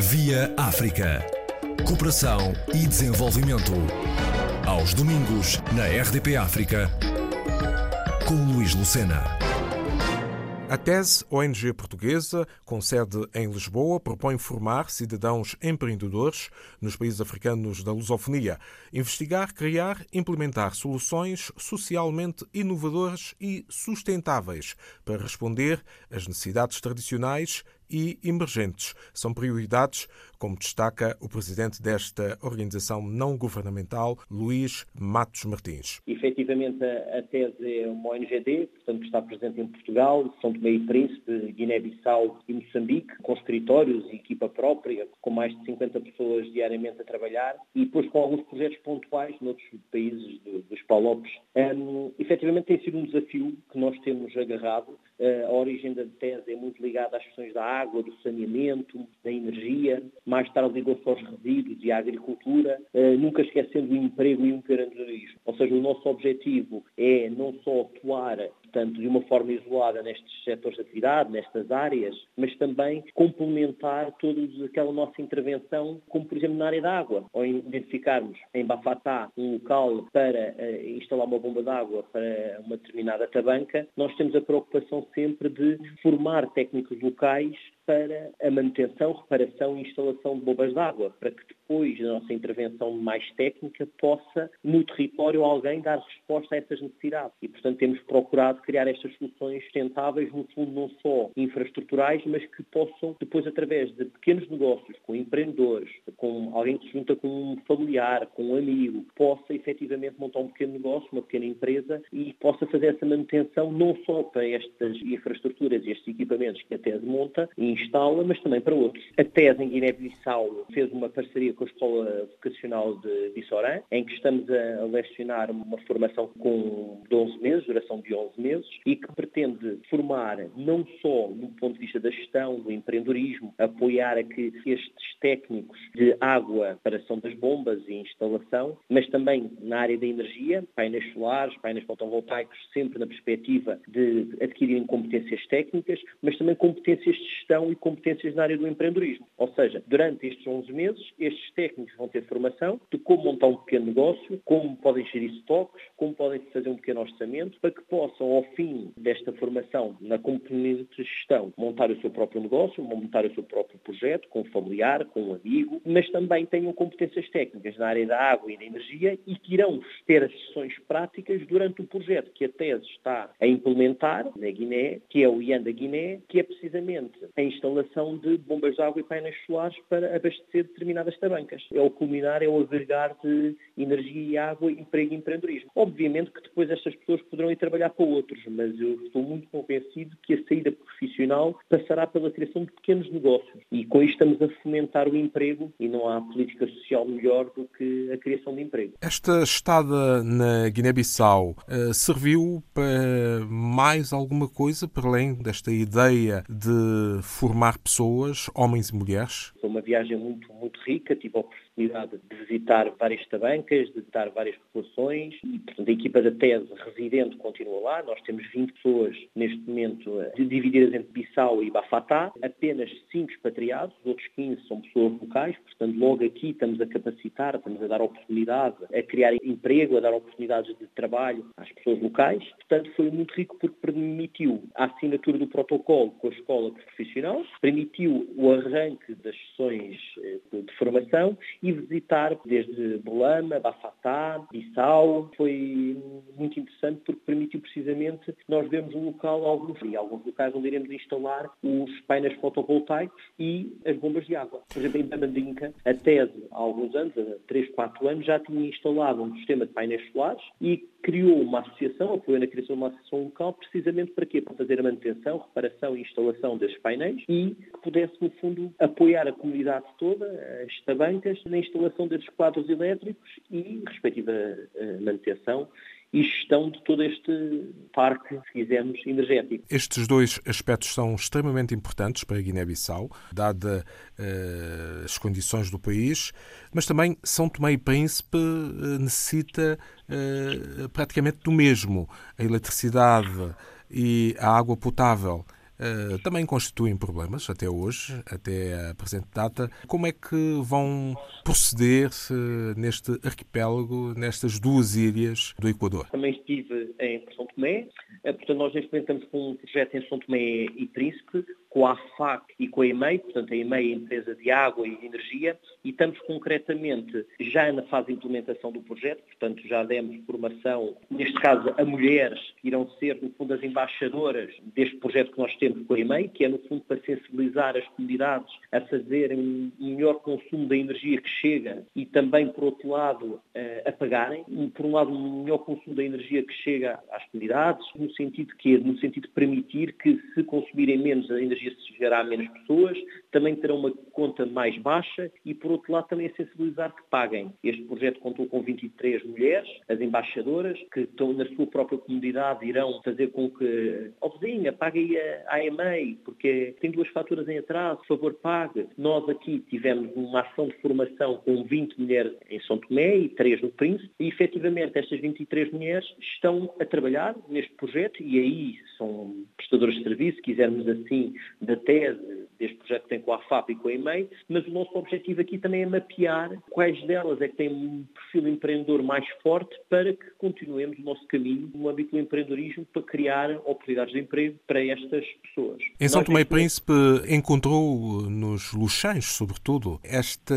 Via África. Cooperação e desenvolvimento. Aos domingos, na RDP África, com Luís Lucena. A TESE, ONG portuguesa, com sede em Lisboa, propõe formar cidadãos empreendedores nos países africanos da lusofonia, investigar, criar, implementar soluções socialmente inovadoras e sustentáveis para responder às necessidades tradicionais e emergentes. São prioridades, como destaca o presidente desta organização não governamental, Luís Matos Martins. Efetivamente, a tese é uma ONGD, portanto, que está presente em Portugal, São Tomé e Príncipe, Guiné-Bissau e Moçambique, com escritórios e equipa própria, com mais de 50 pessoas diariamente a trabalhar, e depois com alguns projetos pontuais noutros países do, dos Palopes. Um, efetivamente, tem sido um desafio que nós temos agarrado. Uh, a origem da tese é muito ligada às questões da água, do saneamento, da energia, mais tarde ligou-se aos resíduos e à agricultura, eh, nunca esquecendo o emprego e o empreendedorismo. Ou seja, o nosso objetivo é não só atuar portanto, de uma forma isolada nestes setores de atividade, nestas áreas, mas também complementar toda aquela nossa intervenção, como por exemplo na área da água, ou identificarmos em Bafatá um local para uh, instalar uma bomba de água para uma determinada tabanca, nós temos a preocupação sempre de formar técnicos locais para a manutenção, reparação e instalação de bombas de água, para que depois da nossa intervenção mais técnica possa, no território, alguém dar resposta a essas necessidades. E, portanto, temos procurado criar estas soluções sustentáveis, no fundo, não só infraestruturais, mas que possam, depois, através de pequenos negócios, com empreendedores, com alguém que se junta com um familiar, com um amigo, possa efetivamente montar um pequeno negócio, uma pequena empresa e possa fazer essa manutenção não só para estas infraestruturas e estes equipamentos que a TES monta e instala, mas também para outros. A TES em Guiné-Bissau fez uma parceria com a Escola Vocacional de Bissorã, em que estamos a lecionar uma formação com 11 meses, duração de 11 meses, e que pretende formar não só no ponto de vista da gestão, do empreendedorismo, apoiar a que estes técnicos de água, paração das bombas e instalação, mas também na área da energia, painéis solares, painéis fotovoltaicos, sempre na perspectiva de adquirirem competências técnicas, mas também competências de gestão e competências na área do empreendedorismo. Ou seja, durante estes 11 meses, estes técnicos vão ter formação de como montar um pequeno negócio, como podem gerir estoques, como podem fazer um pequeno orçamento, para que possam, ao fim desta formação na componente de gestão, montar o seu próprio negócio, montar o seu próprio projeto, com um familiar, com um amigo, mas também tenham competências técnicas na área da água e da energia e que irão ter as sessões práticas durante o projeto que a tese está a implementar na Guiné, que é o IAN da Guiné, que é precisamente a instalação de bombas de água e painéis solares para abastecer determinadas tabancas. É o culminar, é o agregar de energia e água, emprego e empreendedorismo. Obviamente que depois estas pessoas poderão ir trabalhar para outros, mas eu estou muito convencido que a saída profissional passará pela criação de pequenos negócios e com isto estamos a fomentar o emprego e não há política social melhor do que a criação de emprego. Esta estada na Guiné-Bissau uh, serviu para mais alguma coisa para além desta ideia de formar pessoas, homens e mulheres? Foi uma viagem muito, muito rica, tive a de visitar várias tabancas, de visitar várias populações portanto, a equipa da tese residente continua lá. Nós temos 20 pessoas neste momento divididas entre Bissau e Bafatá, apenas 5 expatriados, os outros 15 são pessoas locais, portanto, logo aqui estamos a capacitar, estamos a dar oportunidade, a criar emprego, a dar oportunidades de trabalho às pessoas locais. Portanto, foi muito rico porque permitiu a assinatura do protocolo com a escola profissional, permitiu o arranque das sessões de formação e visitar desde Bolama, Bafatá, Bissau. Foi muito interessante porque permitiu precisamente nós vermos um local, alguns, e alguns locais onde iremos instalar os painéis fotovoltaicos e as bombas de água. Por exemplo, em Bamandinca, a TESE, há alguns anos, há 3, 4 anos, já tinha instalado um sistema de painéis solares e criou uma associação, apoiou na criação de uma associação local, precisamente para quê? Para fazer a manutenção, reparação e instalação desses painéis e que pudesse, no fundo, apoiar a comunidade toda, as tabancas, na instalação desses quadros elétricos e, respectiva eh, manutenção e gestão de todo este parque, se quisermos, energético. Estes dois aspectos são extremamente importantes para a Guiné-Bissau, dada uh, as condições do país, mas também São Tomé e Príncipe uh, necessita uh, praticamente do mesmo. A eletricidade e a água potável também constituem problemas até hoje, até a presente data. Como é que vão proceder neste arquipélago, nestas duas ilhas do Equador? Também estive em São Tomé, portanto nós neste momento estamos com um projeto em São Tomé e Príncipe, com a AFAC e com a EMEI, portanto a EMEI é a empresa de água e de energia, e estamos concretamente já na fase de implementação do projeto, portanto já demos formação, neste caso a mulheres que irão ser, no fundo, as embaixadoras deste projeto que nós temos com a EMEI, que é no fundo para sensibilizar as comunidades a fazerem um melhor consumo da energia que chega e também, por outro lado, a pagarem. Por um lado, um melhor consumo da energia que chega às comunidades, no sentido que no sentido de permitir que se consumirem menos a energia chegará a menos pessoas, também terão uma conta mais baixa e, por outro lado, também a sensibilizar que paguem. Este projeto contou com 23 mulheres, as embaixadoras, que estão na sua própria comunidade, irão fazer com que, ó oh, vizinha, pague a, EMEI, porque tem duas faturas em atraso, por favor, pague. Nós aqui tivemos uma ação de formação com 20 mulheres em São Tomé e 3 no Príncipe, e efetivamente estas 23 mulheres estão a trabalhar neste projeto e aí são prestadores de serviço, se quisermos assim, da tese deste projeto que tem com a FAP e com a EMEI, mas o nosso objetivo aqui também é mapear quais delas é que têm um perfil empreendedor mais forte para que continuemos o nosso caminho no âmbito do empreendedorismo para criar oportunidades de emprego para estas pessoas. Em São Tomé e Príncipe encontrou nos Luxães, sobretudo, esta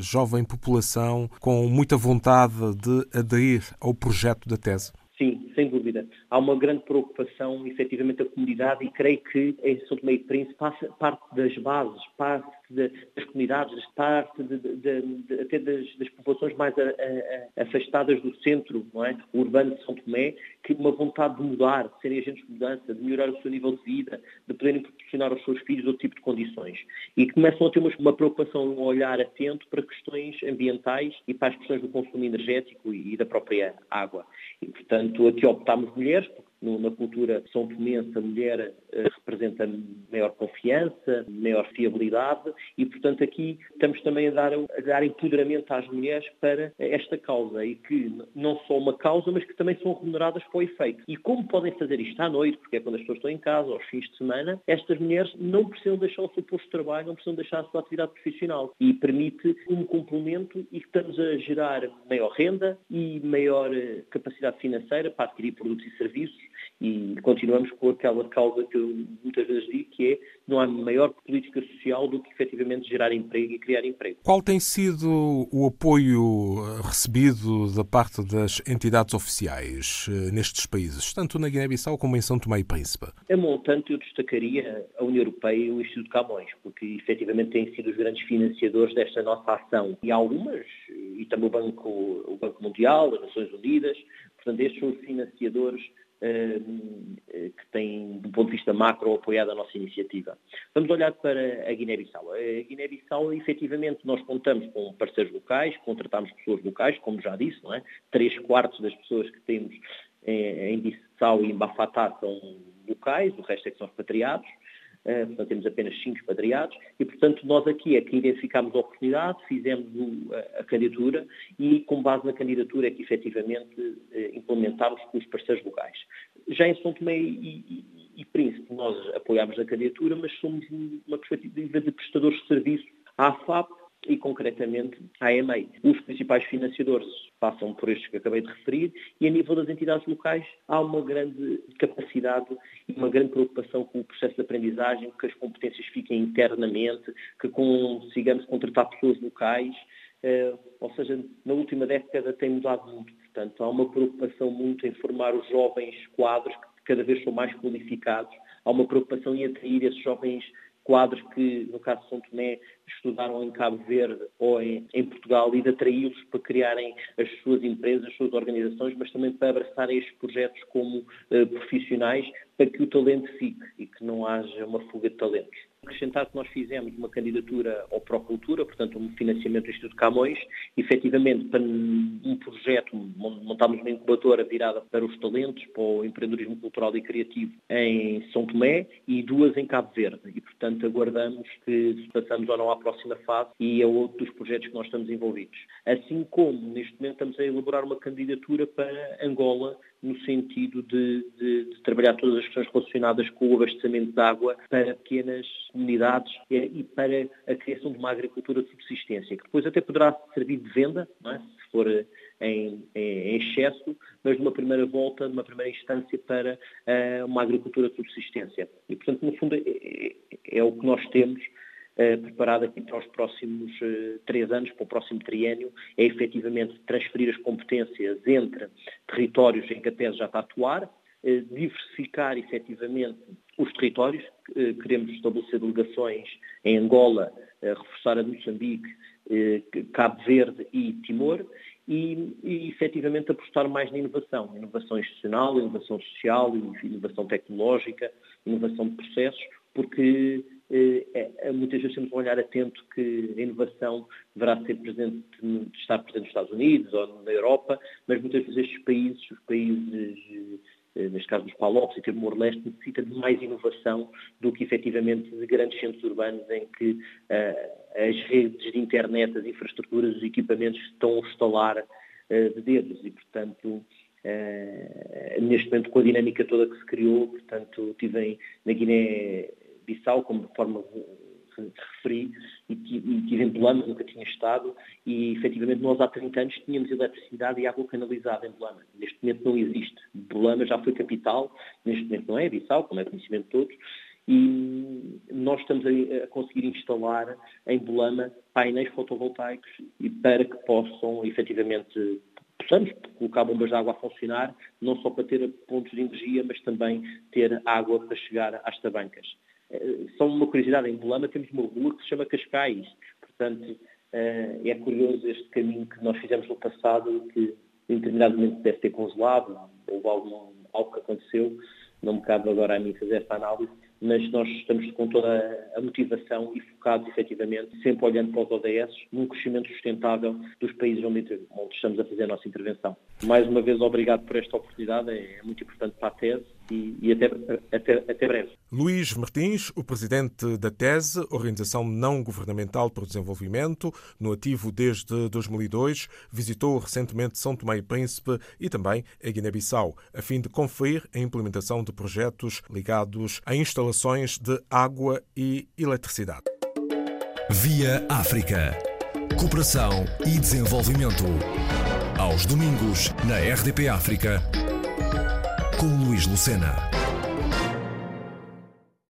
jovem população com muita vontade de aderir ao projeto da tese? Sim, sem dúvida. Há uma grande preocupação, efetivamente, da comunidade e creio que em São Tomé e Príncipe parte das bases, parte de, das comunidades, parte de, de, até das, das, populações mais a, a, afastadas do centro não é? o urbano de São Tomé, que uma vontade de mudar, de serem agentes de mudança, de melhorar o seu nível de vida, de poderem proporcionar aos seus filhos outro tipo de condições. E começam a ter uma, uma preocupação, um olhar atento para questões ambientais e para as questões do consumo energético e, e da própria água. E, portanto, aqui optámos mulheres, porque na cultura são tomense a mulher eh, representa maior confiança, maior fiabilidade e, portanto, aqui estamos também a dar, a dar empoderamento às mulheres para esta causa e que não só uma causa, mas que também são remuneradas para o efeito. E como podem fazer isto à noite, porque é quando as pessoas estão em casa, aos fins de semana, estas mulheres não precisam deixar o seu posto de trabalho, não precisam deixar a sua atividade profissional e permite um complemento e que estamos a gerar maior renda e maior eh, capacidade financeira para adquirir produtos e serviços e continuamos com aquela causa que eu muitas vezes digo, que é não há maior política social do que efetivamente gerar emprego e criar emprego. Qual tem sido o apoio eh, recebido da parte das entidades oficiais eh, nestes países, tanto na Guiné-Bissau como em São Tomé e Príncipe? A montante eu destacaria a União Europeia e o Instituto Camões, porque efetivamente têm sido os grandes financiadores desta nossa ação. E algumas, e também o Banco, o Banco Mundial, as Nações Unidas, portanto estes são os financiadores que tem, do ponto de vista macro, apoiado a nossa iniciativa. Vamos olhar para a Guiné-Bissau. A Guiné-Bissau, efetivamente, nós contamos com parceiros locais, contratamos pessoas locais, como já disse, não é? Três quartos das pessoas que temos em Bissau e em Bafatá são locais, o resto é que são expatriados. Uh, portanto, temos apenas cinco expatriados e, portanto, nós aqui é que identificámos a oportunidade, fizemos o, a, candidatura e, com base na candidatura, é que efetivamente uh, implementámos com os parceiros locais. Já em São Tomé e, e, e Príncipe, nós apoiámos a candidatura, mas somos uma perspectiva de prestadores de serviço à FAP e, concretamente, à EMEI. Os principais financiadores passam por estes que acabei de referir e, a nível das entidades locais, há uma grande capacidade e uma grande preocupação com o processo de aprendizagem, que as competências fiquem internamente, que consigamos contratar pessoas locais, eh, ou seja, na última década tem mudado muito. Portanto, há uma preocupação muito em formar os jovens quadros que cada vez são mais qualificados, há uma preocupação em atrair esses jovens quadros que, no caso de São Tomé, estudaram em Cabo Verde ou em, em Portugal e de atraí-los para criarem as suas empresas, as suas organizações, mas também para abraçarem estes projetos como uh, profissionais para que o talento fique e que não haja uma fuga de talentos. Acrescentar que nós fizemos uma candidatura ao Procultura, portanto um financiamento do Instituto Camões, efetivamente para um projeto, montámos uma incubadora virada para os talentos, para o empreendedorismo cultural e criativo em São Tomé e duas em Cabo Verde. E portanto aguardamos que passamos ou não à próxima fase e a outro dos projetos que nós estamos envolvidos. Assim como neste momento estamos a elaborar uma candidatura para Angola no sentido de, de, de, trabalhar todas as questões relacionadas com o abastecimento de água para pequenas comunidades e para a criação de uma agricultura de subsistência, que depois até poderá servir de venda, é? se for em, em, excesso, mas numa primeira volta, numa primeira instância, para uh, uma agricultura de subsistência. E, portanto, no fundo, é, é, é o que nós temos preparado aqui para os próximos uh, três anos, para o próximo triênio, é efetivamente transferir as competências entre territórios em que a TES já está a atuar, diversificar efetivamente os territórios, queremos estabelecer delegações em Angola, reforçar a Moçambique, Cabo Verde e Timor, e, e efetivamente apostar mais na inovação, inovação institucional, inovação social, inovação tecnológica, inovação de processos, porque eh, é, muitas vezes temos um olhar atento que a inovação deverá ser presente, estar presente nos Estados Unidos ou na Europa, mas muitas vezes estes países, os países eh, neste caso dos Palopes e Timor-Leste, necessita de mais inovação do que efetivamente de grandes centros urbanos em que uh, as redes de internet, as infraestruturas, os equipamentos estão a instalar uh, de dedos. E, portanto, uh, neste momento com a dinâmica toda que se criou, portanto, tive na Guiné-Bissau, como de forma referi, e, e tive em Belama, nunca tinha estado, e efetivamente nós há 30 anos tínhamos eletricidade e água canalizada em Belama. Neste momento não existe. Belama já foi capital, neste momento não é, Bissau, como é conhecimento de todos, e nós estamos a, conseguir instalar em Belama painéis fotovoltaicos e para que possam efetivamente possamos colocar bombas de água a funcionar, não só para ter pontos de energia, mas também ter água para chegar às tabancas. Eh, só uma curiosidade, em Bolama temos uma rua que se chama Cascais, portanto eh, é curioso este caminho que nós fizemos no passado que em determinado momento deve ter congelado, ou algo, algo que aconteceu, não me cabe agora a mim fazer essa análise, mas nós estamos com toda a motivação e focados efetivamente, sempre olhando para os ODS, num crescimento sustentável dos países onde, onde estamos a fazer a nossa intervenção. Mais uma vez, obrigado por esta oportunidade, é muito importante para a tese e, e até, até, até breve. Luís Martins, o presidente da TESE, Organização Não Governamental para o Desenvolvimento, no ativo desde 2002, visitou recentemente São Tomé e Príncipe e também a Guiné-Bissau, a fim de conferir a implementação de projetos ligados a instalações de água e eletricidade. Via África. Cooperação e desenvolvimento. Aos domingos, na RDP África com Luís Lucena.